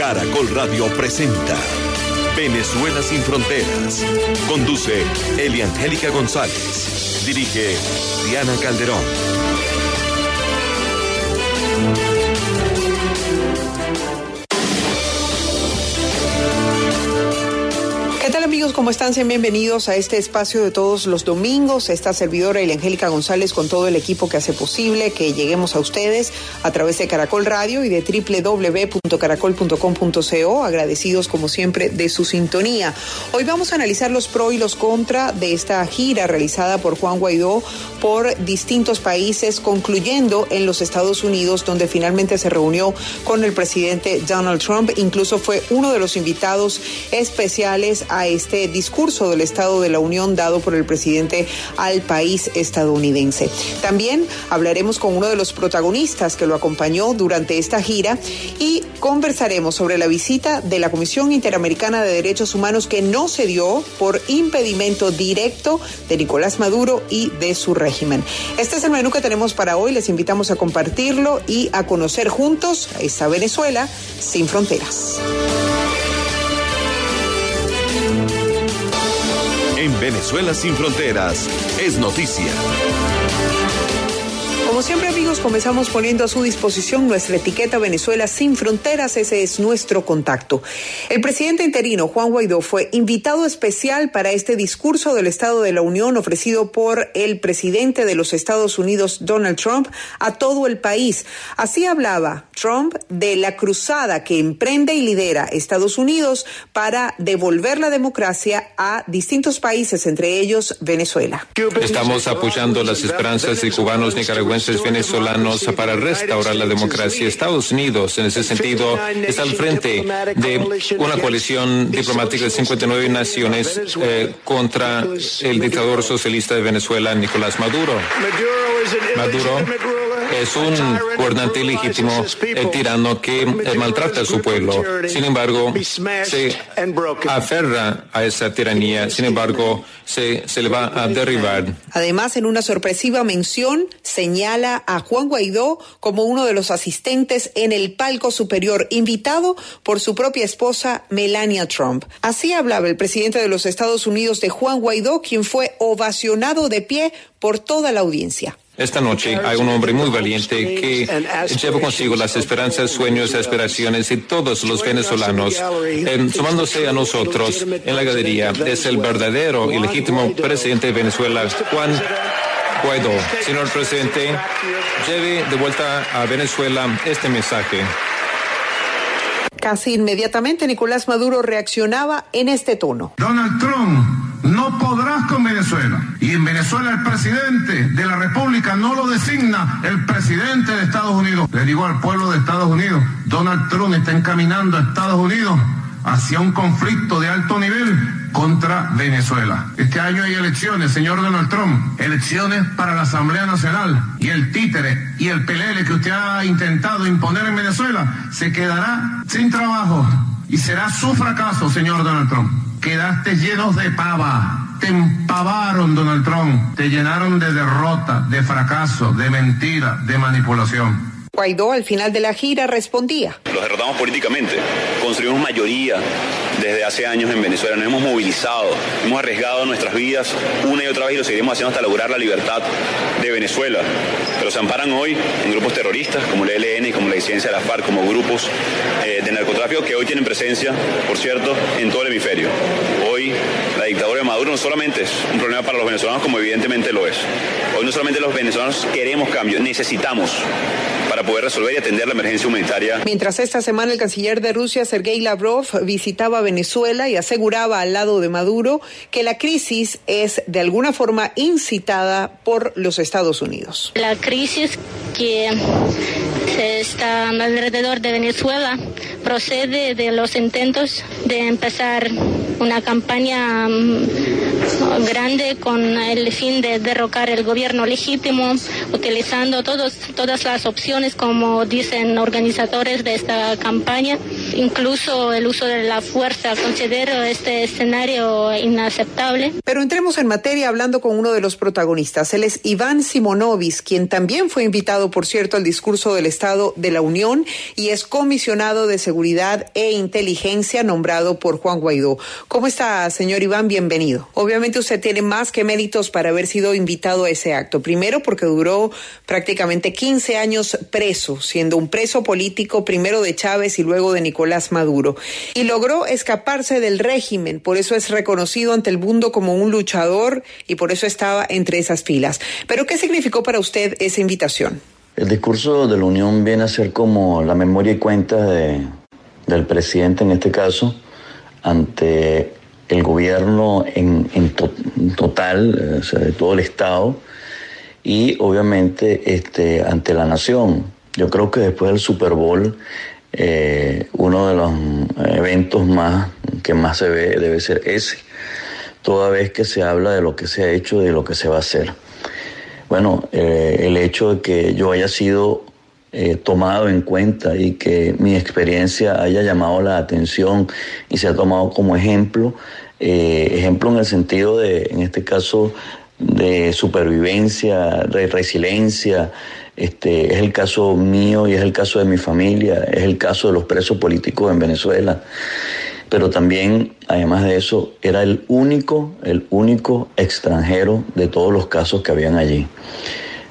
Caracol Radio presenta Venezuela sin fronteras. Conduce Eliangélica González. Dirige Diana Calderón. ¿Cómo están? Sean bienvenidos a este espacio de todos los domingos. Esta servidora Angélica González con todo el equipo que hace posible que lleguemos a ustedes a través de Caracol Radio y de www.caracol.com.co. Agradecidos como siempre de su sintonía. Hoy vamos a analizar los pro y los contra de esta gira realizada por Juan Guaidó por distintos países, concluyendo en los Estados Unidos, donde finalmente se reunió con el presidente Donald Trump. Incluso fue uno de los invitados especiales a este discurso del Estado de la Unión dado por el presidente al país estadounidense. También hablaremos con uno de los protagonistas que lo acompañó durante esta gira y conversaremos sobre la visita de la Comisión Interamericana de Derechos Humanos que no se dio por impedimento directo de Nicolás Maduro y de su régimen. Este es el menú que tenemos para hoy. Les invitamos a compartirlo y a conocer juntos a esta Venezuela sin fronteras. En Venezuela sin fronteras es noticia. Como siempre amigos, comenzamos poniendo a su disposición nuestra etiqueta Venezuela sin fronteras, ese es nuestro contacto. El presidente interino Juan Guaidó fue invitado especial para este discurso del Estado de la Unión ofrecido por el presidente de los Estados Unidos, Donald Trump, a todo el país. Así hablaba Trump de la cruzada que emprende y lidera Estados Unidos para devolver la democracia a distintos países, entre ellos Venezuela. Estamos apoyando las esperanzas de cubanos, nicaragüenses, venezolanos para restaurar la democracia. Estados Unidos, en ese sentido, está al frente de una coalición diplomática de 59 naciones eh, contra el dictador socialista de Venezuela, Nicolás Maduro. Maduro es un gobernante ilegítimo, el tirano que eh, maltrata a su pueblo. Sin embargo, se aferra a esa tiranía. Sin embargo, se, se le va a derribar. Además, en una sorpresiva mención, señala a Juan Guaidó como uno de los asistentes en el palco superior, invitado por su propia esposa, Melania Trump. Así hablaba el presidente de los Estados Unidos de Juan Guaidó, quien fue ovacionado de pie por toda la audiencia. Esta noche hay un hombre muy valiente que lleva consigo las esperanzas, sueños, aspiraciones de todos los venezolanos, eh, sumándose a nosotros en la galería. Es el verdadero y legítimo presidente de Venezuela, Juan Guaidó. Señor presidente, lleve de vuelta a Venezuela este mensaje. Casi inmediatamente Nicolás Maduro reaccionaba en este tono. Donald Trump, no podrás con Venezuela. Y en Venezuela el presidente de la República no lo designa el presidente de Estados Unidos. Le digo al pueblo de Estados Unidos, Donald Trump está encaminando a Estados Unidos hacia un conflicto de alto nivel contra Venezuela. Este año hay elecciones, señor Donald Trump, elecciones para la Asamblea Nacional y el títere y el pelele que usted ha intentado imponer en Venezuela se quedará sin trabajo y será su fracaso, señor Donald Trump. Quedaste llenos de pava. Te empavaron, Donald Trump. Te llenaron de derrota, de fracaso, de mentira, de manipulación. Guaidó al final de la gira respondía. Los derrotamos políticamente, construimos mayoría desde hace años en Venezuela, nos hemos movilizado, hemos arriesgado nuestras vidas una y otra vez y lo seguiremos haciendo hasta lograr la libertad de Venezuela. Pero se amparan hoy en grupos terroristas como el ELN como la disidencia de la FARC, como grupos eh, de narcotráfico que hoy tienen presencia, por cierto, en todo el hemisferio. Hoy la dictadura de Maduro no solamente es un problema para los venezolanos, como evidentemente lo es. Hoy no solamente los venezolanos queremos cambio, necesitamos para poder resolver y atender la emergencia humanitaria. Mientras esta semana el canciller de Rusia, Sergei Lavrov, visitaba Venezuela y aseguraba al lado de Maduro que la crisis es de alguna forma incitada por los Estados Unidos. La crisis que está alrededor de Venezuela procede de los intentos de empezar una campaña mm, grande con el fin de derrocar el gobierno legítimo, utilizando todos, todas las opciones, como dicen organizadores de esta campaña, incluso el uso de la fuerza. Considero este escenario inaceptable. Pero entremos en materia hablando con uno de los protagonistas. Él es Iván Simonovis, quien también fue invitado, por cierto, al discurso del Estado de la Unión y es comisionado de Seguridad e Inteligencia nombrado por Juan Guaidó. ¿Cómo está, señor Iván? Bienvenido. Obviamente usted tiene más que méritos para haber sido invitado a ese acto. Primero porque duró prácticamente 15 años preso, siendo un preso político primero de Chávez y luego de Nicolás Maduro. Y logró escaparse del régimen, por eso es reconocido ante el mundo como un luchador y por eso estaba entre esas filas. Pero ¿qué significó para usted esa invitación? El discurso de la Unión viene a ser como la memoria y cuenta de, del presidente en este caso ante el gobierno en, total, o sea, de todo el Estado y obviamente este, ante la nación. Yo creo que después del Super Bowl, eh, uno de los eventos más que más se ve debe ser ese, toda vez que se habla de lo que se ha hecho y de lo que se va a hacer. Bueno, eh, el hecho de que yo haya sido eh, tomado en cuenta y que mi experiencia haya llamado la atención y se ha tomado como ejemplo, eh, ejemplo en el sentido de, en este caso, de supervivencia, de resiliencia. Este, es el caso mío y es el caso de mi familia, es el caso de los presos políticos en Venezuela. Pero también, además de eso, era el único, el único extranjero de todos los casos que habían allí.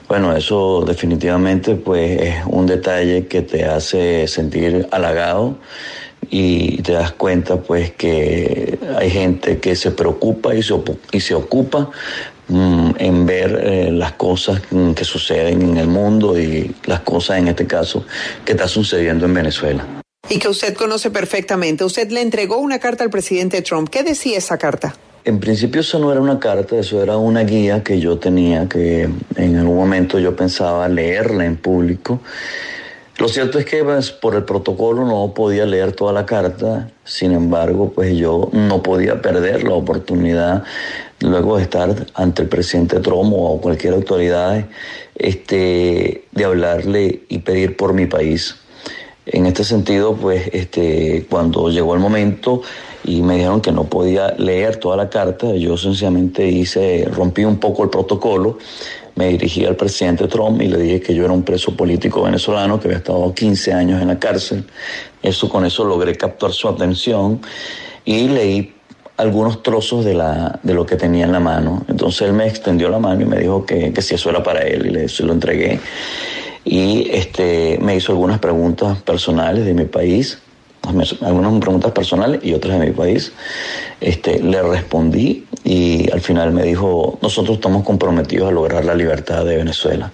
Bueno, eso definitivamente pues es un detalle que te hace sentir halagado y te das cuenta pues que hay gente que se preocupa y se, y se ocupa mm, en ver eh, las cosas que suceden en el mundo y las cosas en este caso que está sucediendo en Venezuela. Y que usted conoce perfectamente. Usted le entregó una carta al presidente Trump. ¿Qué decía esa carta? En principio eso no era una carta, eso era una guía que yo tenía, que en algún momento yo pensaba leerla en público. Lo cierto es que pues, por el protocolo no podía leer toda la carta, sin embargo, pues yo no podía perder la oportunidad luego de estar ante el presidente Trump o cualquier autoridad este, de hablarle y pedir por mi país. En este sentido, pues este, cuando llegó el momento, y me dijeron que no podía leer toda la carta. Yo sencillamente hice, rompí un poco el protocolo, me dirigí al presidente Trump y le dije que yo era un preso político venezolano que había estado 15 años en la cárcel. Eso con eso logré captar su atención y leí algunos trozos de, la, de lo que tenía en la mano. Entonces él me extendió la mano y me dijo que, que si eso era para él y le, se lo entregué. Y este, me hizo algunas preguntas personales de mi país algunas preguntas personales y otras de mi país. Este, le respondí y al final me dijo, nosotros estamos comprometidos a lograr la libertad de Venezuela.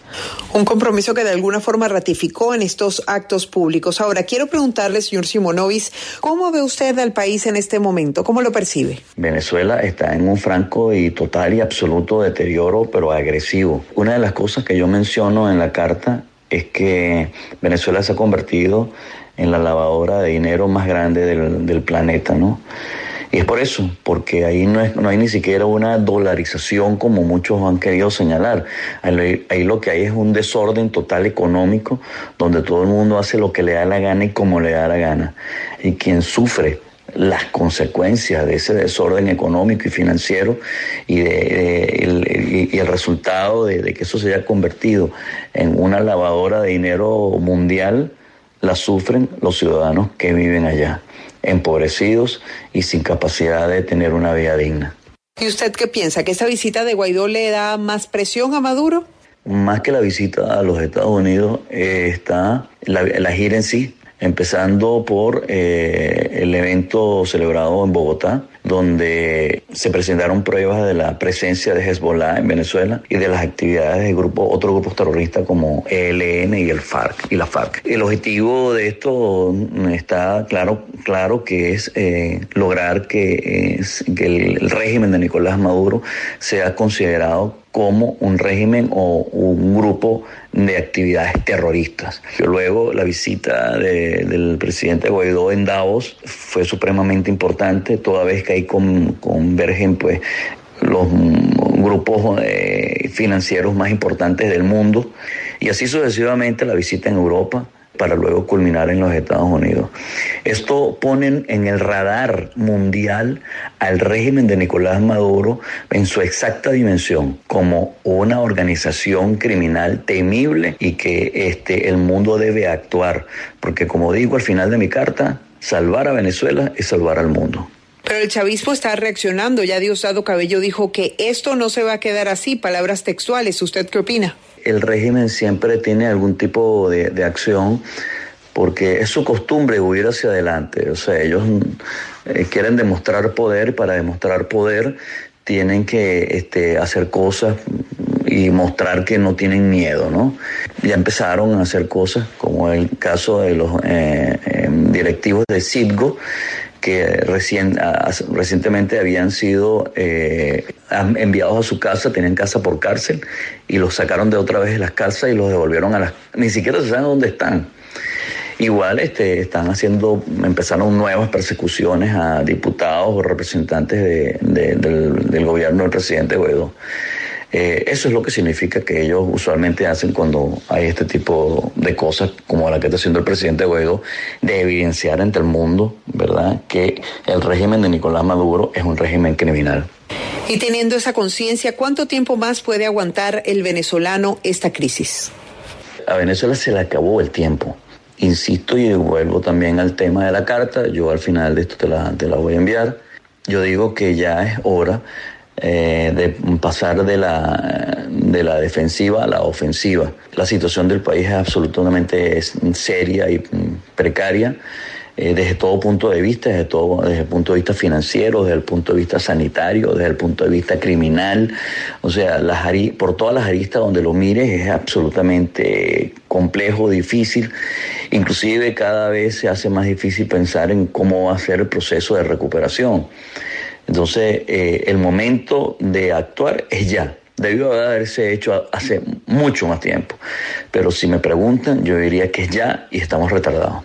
Un compromiso que de alguna forma ratificó en estos actos públicos. Ahora, quiero preguntarle, señor Simonovis, ¿cómo ve usted al país en este momento? ¿Cómo lo percibe? Venezuela está en un franco y total y absoluto deterioro, pero agresivo. Una de las cosas que yo menciono en la carta es que Venezuela se ha convertido en la lavadora de dinero más grande del, planeta, ¿no? Y es por eso, porque ahí no, es, no hay ni siquiera una dolarización como muchos han querido señalar. Ahí, lo que hay es un desorden total económico donde todo el mundo hace lo que le da la gana y como le da la gana. Y quien sufre las consecuencias de ese desorden económico y financiero y, de, el, resultado de, de que eso se haya convertido en una lavadora de dinero mundial la sufren los ciudadanos que viven allá, empobrecidos y sin capacidad de tener una vida digna. ¿Y usted qué piensa? ¿Que esta visita de Guaidó le da más presión a Maduro? Más que la visita a los Estados Unidos, eh, está la, la gira en sí, empezando por eh, el evento celebrado en Bogotá, donde se presentaron pruebas de la presencia de Hezbollah en Venezuela y de las actividades de grupos, otros grupos terroristas como ELN y el FARC y la FARC. El objetivo de esto está claro, claro que es eh, lograr que, que el régimen de Nicolás Maduro sea considerado como un régimen o un grupo de actividades terroristas. Luego la visita del presidente Guaidó en Davos fue supremamente importante, toda vez que ahí convergen pues los grupos eh, financieros más importantes del mundo y así sucesivamente la visita en Europa para luego culminar en los Estados Unidos. Esto pone en el radar mundial al régimen de Nicolás Maduro en su exacta dimensión, como una organización criminal temible y que este, el mundo debe actuar, porque como digo al final de mi carta, salvar a Venezuela es salvar al mundo. Pero el chavismo está reaccionando. Ya Diosdado Cabello dijo que esto no se va a quedar así, palabras textuales. ¿Usted qué opina? El régimen siempre tiene algún tipo de, acción porque es su costumbre huir hacia adelante. O sea, ellos eh, quieren demostrar poder y para demostrar poder tienen que este, hacer cosas y mostrar que no tienen miedo, ¿no? Ya empezaron a hacer cosas, como el caso de los eh, eh, directivos de Citgo, que recientemente habían sido eh, enviados a su casa, tenían casa por cárcel, y los sacaron de otra vez de las casas y los devolvieron a las... Ni siquiera se saben dónde están. Igual este, están haciendo, empezaron nuevas persecuciones a diputados o representantes del, del, gobierno del presidente Guaidó. Eh, eso es lo que significa que ellos usualmente hacen cuando hay este tipo de cosas como la que está haciendo el presidente Guaidó, de evidenciar ante el mundo, ¿verdad?, que el régimen de Nicolás Maduro es un régimen criminal. Y teniendo esa conciencia, ¿cuánto tiempo más puede aguantar el venezolano esta crisis? A Venezuela se le acabó el tiempo. Insisto y vuelvo también al tema de la carta. Yo al final de esto te la, te la voy a enviar. Yo digo que ya es hora eh, de pasar de la, de la defensiva a la ofensiva. La situación del país es absolutamente seria y precaria. Eh, desde todo punto de vista, desde, todo, desde el punto de vista financiero, desde el punto de vista sanitario, desde el punto de vista criminal, o sea, las por todas las aristas donde lo mires es absolutamente complejo, difícil, inclusive cada vez se hace más difícil pensar en cómo va a ser el proceso de recuperación. Entonces, eh, el momento de actuar es ya. Debió haberse hecho hace mucho más tiempo. Pero si me preguntan, yo diría que es ya y estamos retardados.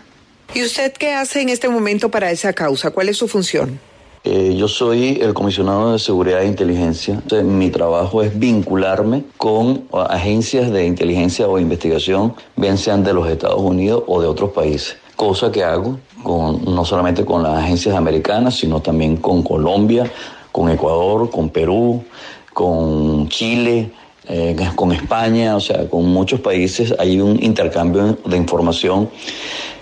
¿Y usted qué hace en este momento para esa causa? ¿Cuál es su función? Eh, yo soy el comisionado de seguridad e inteligencia. mi trabajo es vincularme con agencias de inteligencia o investigación, bien sean de los Estados Unidos o de otros países cosa que hago con, no solamente con las agencias americanas, sino también con Colombia, con Ecuador, con Perú, con Chile, eh, con España, o sea, con muchos países hay un intercambio de información.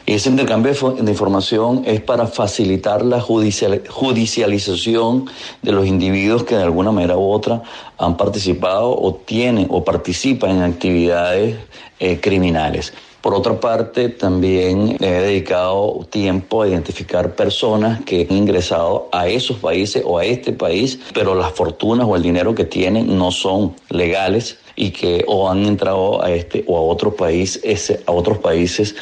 Y ese intercambio de información es para facilitar la judicialización de los individuos que de alguna manera u otra han participado o tienen o participan en actividades eh, criminales. Por otra parte, también he dedicado tiempo a identificar personas que han ingresado a esos países o a este país, pero las fortunas o el dinero que tienen no son legales y que o han entrado a este o a otro país, a otros países,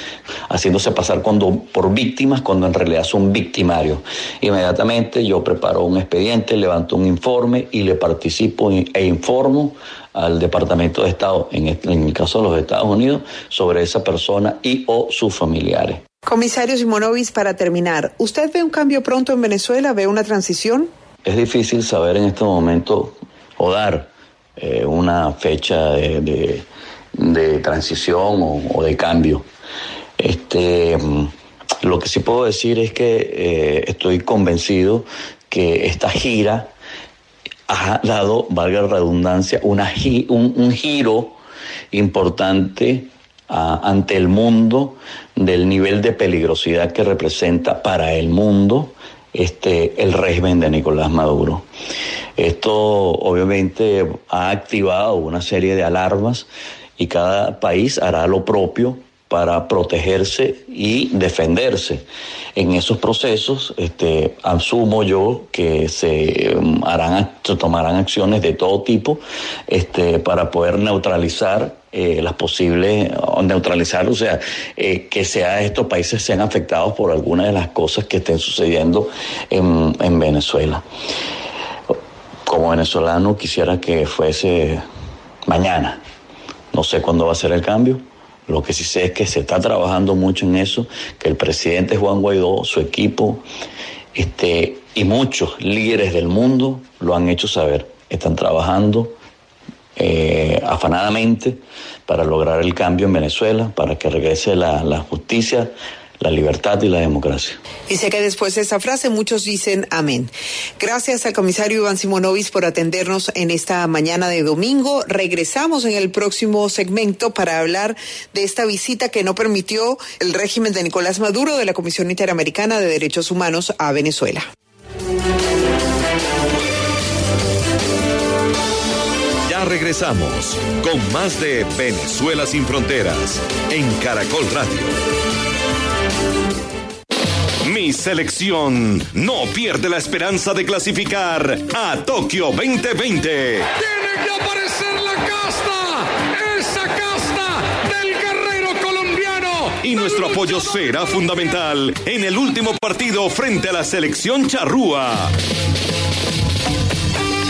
haciéndose pasar cuando, por víctimas cuando en realidad son victimarios. Inmediatamente yo preparo un expediente, levanto un informe y le participo e informo al Departamento de Estado, en, el caso de los Estados Unidos, sobre esa persona y o sus familiares. Comisario Simonovis, para terminar, ¿usted ve un cambio pronto en Venezuela? ¿Ve una transición? Es difícil saber en este momento o dar eh, una fecha de, transición o, de cambio. Este, lo que sí puedo decir es que eh, estoy convencido que esta gira ha dado, valga la redundancia, un, giro importante ante el mundo del nivel de peligrosidad que representa para el mundo este, el régimen de Nicolás Maduro. Esto obviamente ha activado una serie de alarmas y cada país hará lo propio para protegerse y defenderse. En esos procesos, este, asumo yo que se um, harán, se tomarán acciones de todo tipo, este, para poder neutralizar eh, las posibles, neutralizar, o sea, eh, que sea estos países sean afectados por algunas de las cosas que estén sucediendo en, en Venezuela. Como venezolano quisiera que fuese mañana. No sé cuándo va a ser el cambio. Lo que sí sé es que se está trabajando mucho en eso, que el presidente Juan Guaidó, su equipo este, y muchos líderes del mundo lo han hecho saber. Están trabajando eh, afanadamente para lograr el cambio en Venezuela, para que regrese la, la justicia la libertad y la democracia. Y sé que después de esta frase muchos dicen amén. Gracias al comisario Iván Simonovis por atendernos en esta mañana de domingo. Regresamos en el próximo segmento para hablar de esta visita que no permitió el régimen de Nicolás Maduro de la Comisión Interamericana de Derechos Humanos a Venezuela. Regresamos con más de Venezuela sin fronteras en Caracol Radio. Mi selección no pierde la esperanza de clasificar a Tokio 2020. Tiene que aparecer la casta, esa casta del guerrero colombiano. Y nuestro apoyo será fundamental en el último partido frente a la selección charrúa.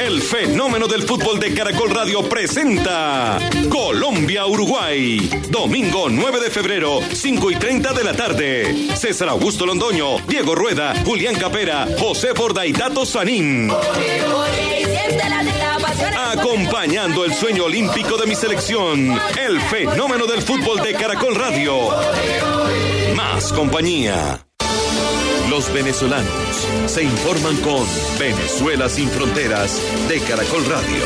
El fenómeno del fútbol de Caracol Radio presenta Colombia-Uruguay. Domingo 9 de febrero, 5 y 30 de la tarde. César Augusto Londoño, Diego Rueda, Julián Capera, José Borda y Tato Sanín. Acompañando el sueño olímpico de mi selección, el fenómeno del fútbol de Caracol Radio. Más compañía. Los venezolanos se informan con Venezuela sin fronteras de Caracol Radio.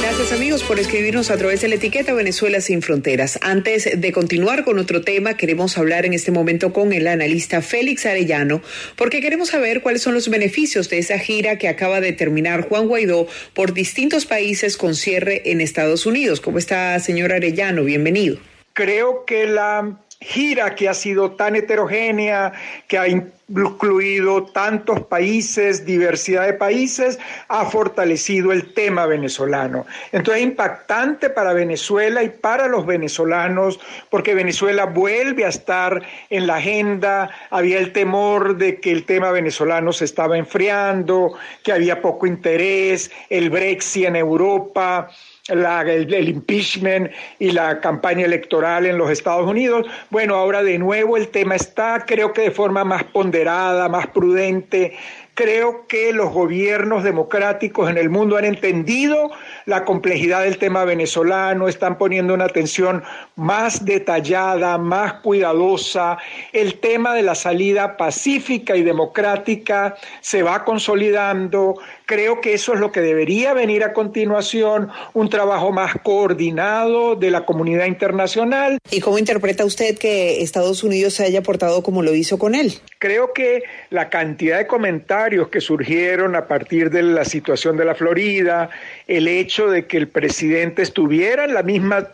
Gracias amigos por escribirnos a través de la etiqueta Venezuela sin fronteras. Antes de continuar con otro tema, queremos hablar en este momento con el analista Félix Arellano, porque queremos saber cuáles son los beneficios de esa gira que acaba de terminar Juan Guaidó por distintos países con cierre en Estados Unidos. ¿Cómo está, señor Arellano? Bienvenido. Creo que la gira que ha sido tan heterogénea, que ha incluido tantos países, diversidad de países, ha fortalecido el tema venezolano. Entonces es impactante para Venezuela y para los venezolanos, porque Venezuela vuelve a estar en la agenda, había el temor de que el tema venezolano se estaba enfriando, que había poco interés, el Brexit en Europa el, impeachment y la campaña electoral en los Estados Unidos. Bueno, ahora de nuevo el tema está, creo que de forma más ponderada, más prudente, Creo que los gobiernos democráticos en el mundo han entendido la complejidad del tema venezolano, están poniendo una atención más detallada, más cuidadosa. El tema de la salida pacífica y democrática se va consolidando. Creo que eso es lo que debería venir a continuación, un trabajo más coordinado de la comunidad internacional. ¿Y cómo interpreta usted que Estados Unidos se haya portado como lo hizo con él? Creo que la cantidad de comentarios que surgieron a partir de la situación de la Florida, el hecho de que el presidente estuviera en la misma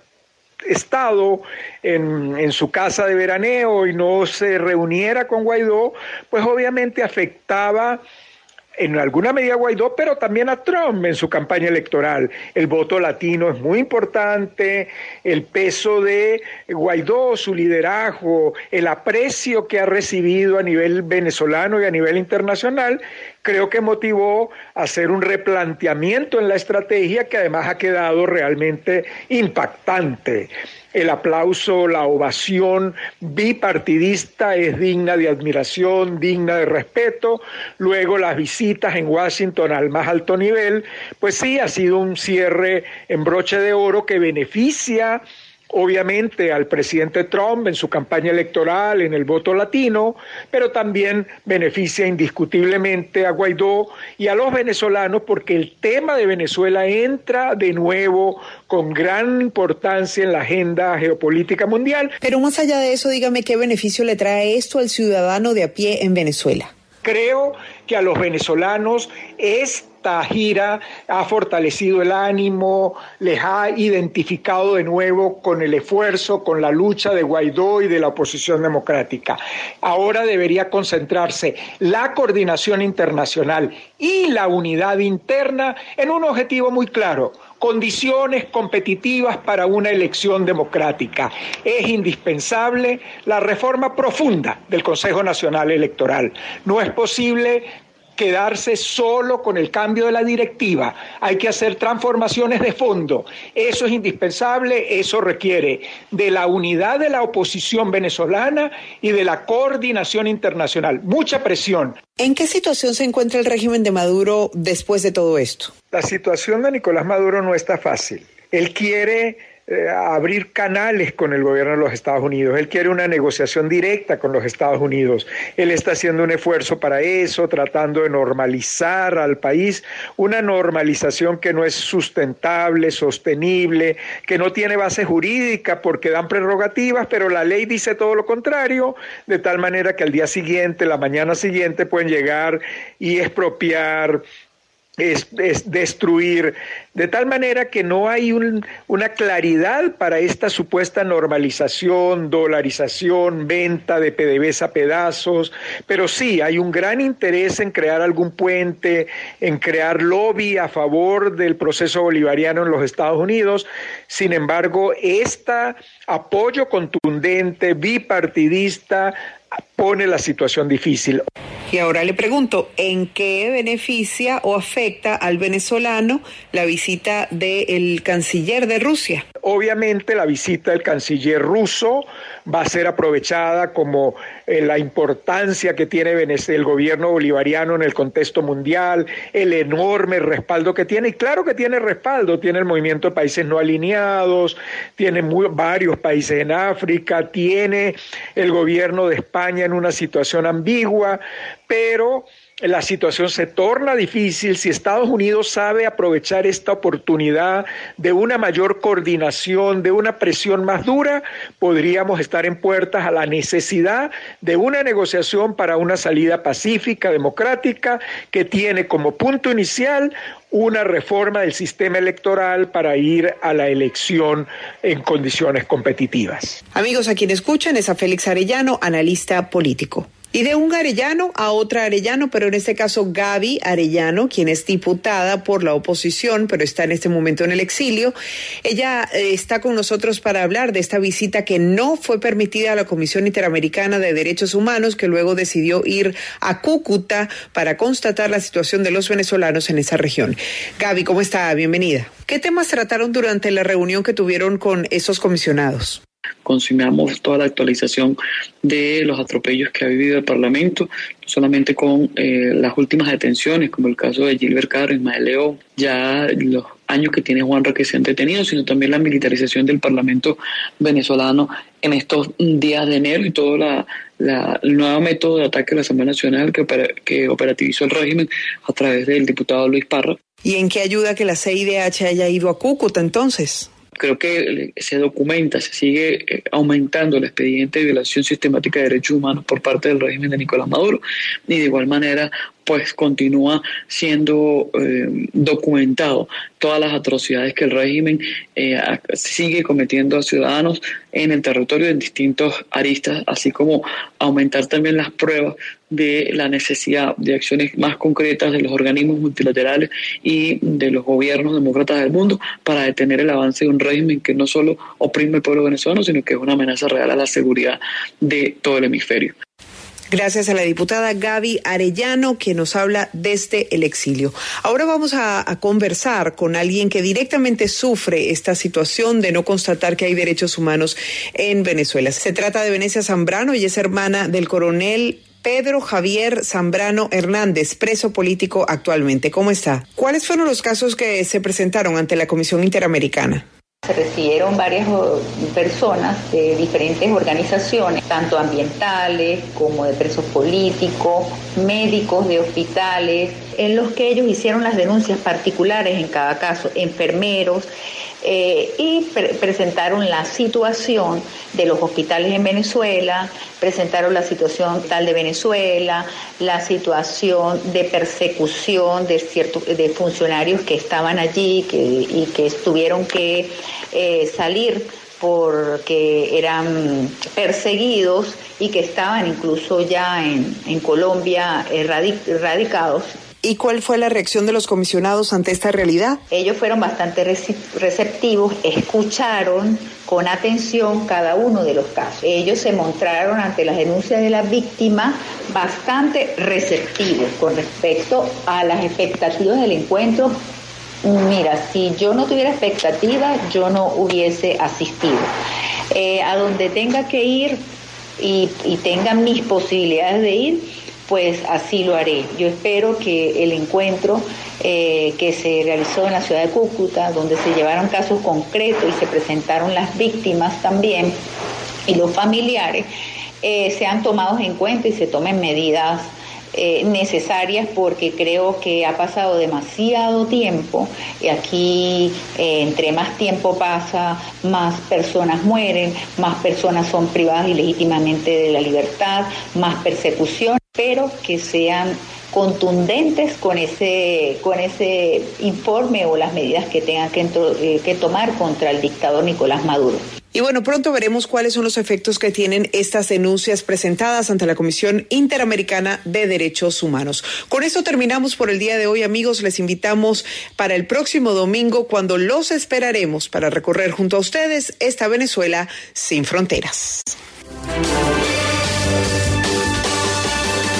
estado en, en, su casa de veraneo y no se reuniera con Guaidó, pues obviamente afectaba en alguna medida Guaidó, pero también a Trump en su campaña electoral. El voto latino es muy importante, el peso de Guaidó, su liderazgo, el aprecio que ha recibido a nivel venezolano y a nivel internacional, creo que motivó hacer un replanteamiento en la estrategia que además ha quedado realmente impactante el aplauso, la ovación bipartidista es digna de admiración, digna de respeto. Luego las visitas en Washington al más alto nivel, pues sí, ha sido un cierre en broche de oro que beneficia obviamente al presidente Trump en su campaña electoral, en el voto latino, pero también beneficia indiscutiblemente a Guaidó y a los venezolanos porque el tema de Venezuela entra de nuevo con gran importancia en la agenda geopolítica mundial. Pero más allá de eso, dígame qué beneficio le trae esto al ciudadano de a pie en Venezuela. Creo que a los venezolanos esta gira ha fortalecido el ánimo, les ha identificado de nuevo con el esfuerzo, con la lucha de Guaidó y de la oposición democrática. Ahora debería concentrarse la coordinación internacional y la unidad interna en un objetivo muy claro condiciones competitivas para una elección democrática. Es indispensable la reforma profunda del Consejo Nacional Electoral. No es posible quedarse solo con el cambio de la directiva. Hay que hacer transformaciones de fondo. Eso es indispensable, eso requiere de la unidad de la oposición venezolana y de la coordinación internacional. Mucha presión. ¿En qué situación se encuentra el régimen de Maduro después de todo esto? La situación de Nicolás Maduro no está fácil. Él quiere eh, abrir canales con el gobierno de los Estados Unidos. Él quiere una negociación directa con los Estados Unidos. Él está haciendo un esfuerzo para eso, tratando de normalizar al país, una normalización que no es sustentable, sostenible, que no tiene base jurídica porque dan prerrogativas, pero la ley dice todo lo contrario, de tal manera que al día siguiente, la mañana siguiente pueden llegar y expropiar es, destruir, de tal manera que no hay una claridad para esta supuesta normalización, dolarización, venta de PDVSA a pedazos, pero sí hay un gran interés en crear algún puente, en crear lobby a favor del proceso bolivariano en los Estados Unidos. Sin embargo, este apoyo contundente, bipartidista, pone la situación difícil. Y ahora le pregunto, ¿en qué beneficia o afecta al venezolano la visita del canciller de Rusia? Obviamente la visita del canciller ruso va a ser aprovechada como eh, la importancia que tiene el gobierno bolivariano en el contexto mundial, el enorme respaldo que tiene, y claro que tiene respaldo, tiene el movimiento de países no alineados, tiene varios países en África, tiene el gobierno de España en una situación ambigua, pero la situación se torna difícil si Estados Unidos sabe aprovechar esta oportunidad de una mayor coordinación, de una presión más dura, podríamos estar en puertas a la necesidad de una negociación para una salida pacífica, democrática, que tiene como punto inicial una reforma del sistema electoral para ir a la elección en condiciones competitivas. Amigos, a quien escuchan es a Félix Arellano, analista político. Y de un arellano a otra arellano, pero en este caso Gaby Arellano, quien es diputada por la oposición, pero está en este momento en el exilio. Ella eh, está con nosotros para hablar de esta visita que no fue permitida a la Comisión Interamericana de Derechos Humanos, que luego decidió ir a Cúcuta para constatar la situación de los venezolanos en esa región. Gaby, ¿cómo está? Bienvenida. ¿Qué temas trataron durante la reunión que tuvieron con esos comisionados? Consumamos toda la actualización de los atropellos que ha vivido el Parlamento, no solamente con eh, las últimas detenciones, como el caso de Gilbert Carr, Ismael León, ya los años que tiene Juan que se han detenido, sino también la militarización del Parlamento venezolano en estos días de enero y todo la, el nuevo método de ataque a la Asamblea Nacional que, que operativizó el régimen a través del diputado Luis Parra. ¿Y en qué ayuda que la CIDH haya ido a Cúcuta entonces? Creo que se documenta, se sigue eh, aumentando el expediente de violación sistemática de derechos humanos por parte del régimen de Nicolás Maduro. Y de igual manera pues continúa siendo eh, documentado todas las atrocidades que el régimen eh, sigue cometiendo a ciudadanos en el territorio en distintos aristas, así como aumentar también las pruebas de la necesidad de acciones más concretas de los organismos multilaterales y de los gobiernos demócratas del mundo para detener el avance de un régimen que no solo oprime al pueblo venezolano, sino que es una amenaza real a la seguridad de todo el hemisferio. Gracias a la diputada Gaby Arellano, que nos habla desde el exilio. Ahora vamos a, conversar con alguien que directamente sufre esta situación de no constatar que hay derechos humanos en Venezuela. Se trata de Venecia Zambrano, ella es hermana del coronel Pedro Javier Zambrano Hernández, preso político actualmente. ¿Cómo está? ¿Cuáles fueron los casos que se presentaron ante la Comisión Interamericana? Se recibieron varias personas de diferentes organizaciones, tanto ambientales como de presos políticos, médicos de hospitales, en los que ellos hicieron las denuncias particulares en cada caso, enfermeros, eh, y presentaron la situación de los hospitales en Venezuela, presentaron la situación tal de Venezuela, la situación de persecución de ciertos de funcionarios que estaban allí que, y que tuvieron que eh, salir porque eran perseguidos y que estaban incluso ya en, Colombia radicados ¿Y cuál fue la reacción de los comisionados ante esta realidad? Ellos fueron bastante receptivos, escucharon con atención cada uno de los casos. Ellos se mostraron ante las denuncias de las víctimas bastante receptivos con respecto a las expectativas del encuentro Mira, si yo no tuviera expectativas, yo no hubiese asistido. Eh, a donde tenga que ir y, tenga mis posibilidades de ir, pues así lo haré. Yo espero que el encuentro eh, que se realizó en la ciudad de Cúcuta, donde se llevaron casos concretos y se presentaron las víctimas también y los familiares, eh, sean tomados en cuenta y se tomen medidas eh, necesarias porque creo que ha pasado demasiado tiempo y aquí eh, entre más tiempo pasa, más personas mueren, más personas son privadas ilegítimamente de la libertad, más persecución, pero que sean contundentes con ese, con ese informe o las medidas que tengan que, eh, que tomar contra el dictador Nicolás Maduro. Y bueno, pronto veremos cuáles son los efectos que tienen estas denuncias presentadas ante la Comisión Interamericana de Derechos Humanos. Con eso terminamos por el día de hoy, amigos. Les invitamos para el próximo domingo, cuando los esperaremos para recorrer junto a ustedes esta Venezuela sin fronteras.